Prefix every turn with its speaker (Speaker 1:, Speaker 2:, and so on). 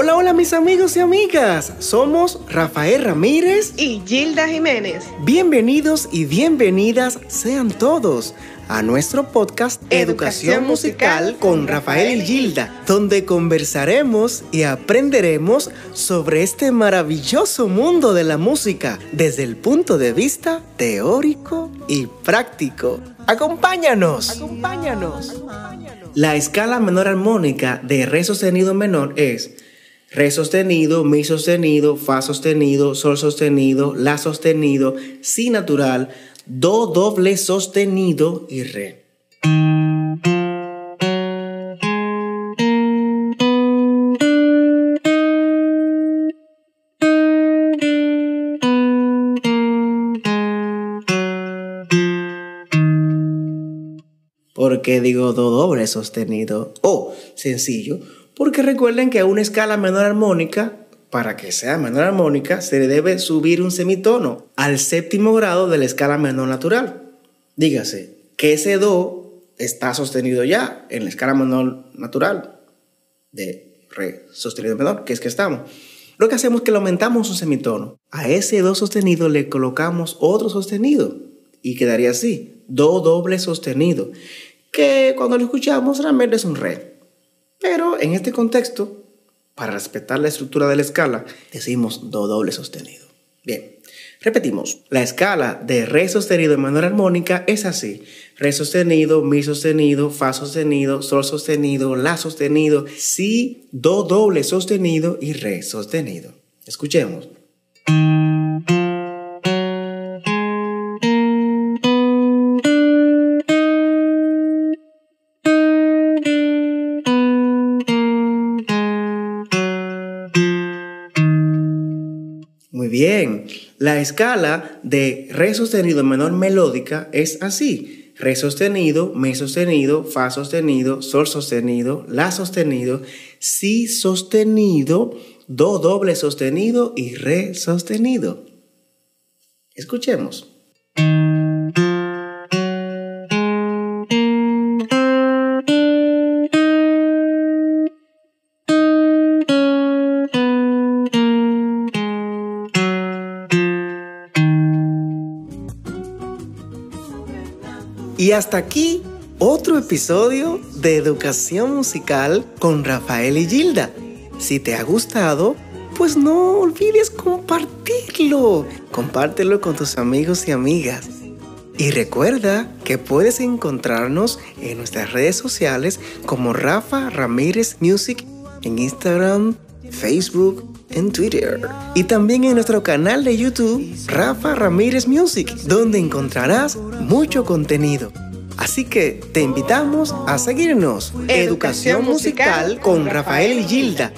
Speaker 1: Hola, hola mis amigos y amigas. Somos Rafael Ramírez
Speaker 2: y Gilda Jiménez.
Speaker 1: Bienvenidos y bienvenidas sean todos a nuestro podcast Educación, Musical con Rafael y Gilda, donde conversaremos y aprenderemos sobre este maravilloso mundo de la música desde el punto de vista teórico y práctico. Acompáñanos. Acompáñanos. La escala menor armónica de re sostenido menor es Re sostenido, Mi sostenido, Fa sostenido, Sol sostenido, La sostenido, Si natural, Do doble sostenido y Re. ¿Por qué digo do doble sostenido? Oh, sencillo porque recuerden que a una escala menor armónica, para que sea menor armónica, se le debe subir un semitono al séptimo grado de la escala menor natural. Dígase que ese Do está sostenido ya en la escala menor natural de Re sostenido menor, que es que estamos. Lo que hacemos es que le aumentamos un semitono. A ese Do sostenido le colocamos otro sostenido y quedaría así, Do doble sostenido, que cuando lo escuchamos realmente es un Re. Pero en este contexto, para respetar la estructura de la escala, decimos do doble sostenido. Bien, repetimos. La escala de re sostenido en menor armónica es así. Re sostenido, mi sostenido, fa sostenido, sol sostenido, la sostenido, si, do doble sostenido y re sostenido. Escuchemos. Bien, la escala de re sostenido menor melódica es así. Re sostenido, mi sostenido, fa sostenido, sol sostenido, la sostenido, si sostenido, do doble sostenido y re sostenido. Escuchemos. Y hasta aquí otro episodio de Educación Musical con Rafael y Gilda. Si te ha gustado, pues no olvides compartirlo. Compártelo con tus amigos y amigas. Y recuerda que puedes encontrarnos en nuestras redes sociales como Rafa Ramírez Music en Instagram, Facebook, en Twitter. Y también en nuestro canal de YouTube, Rafa Ramírez Music, donde encontrarás mucho contenido. Así que te invitamos a seguirnos. Educación, musical con Rafael y Gilda.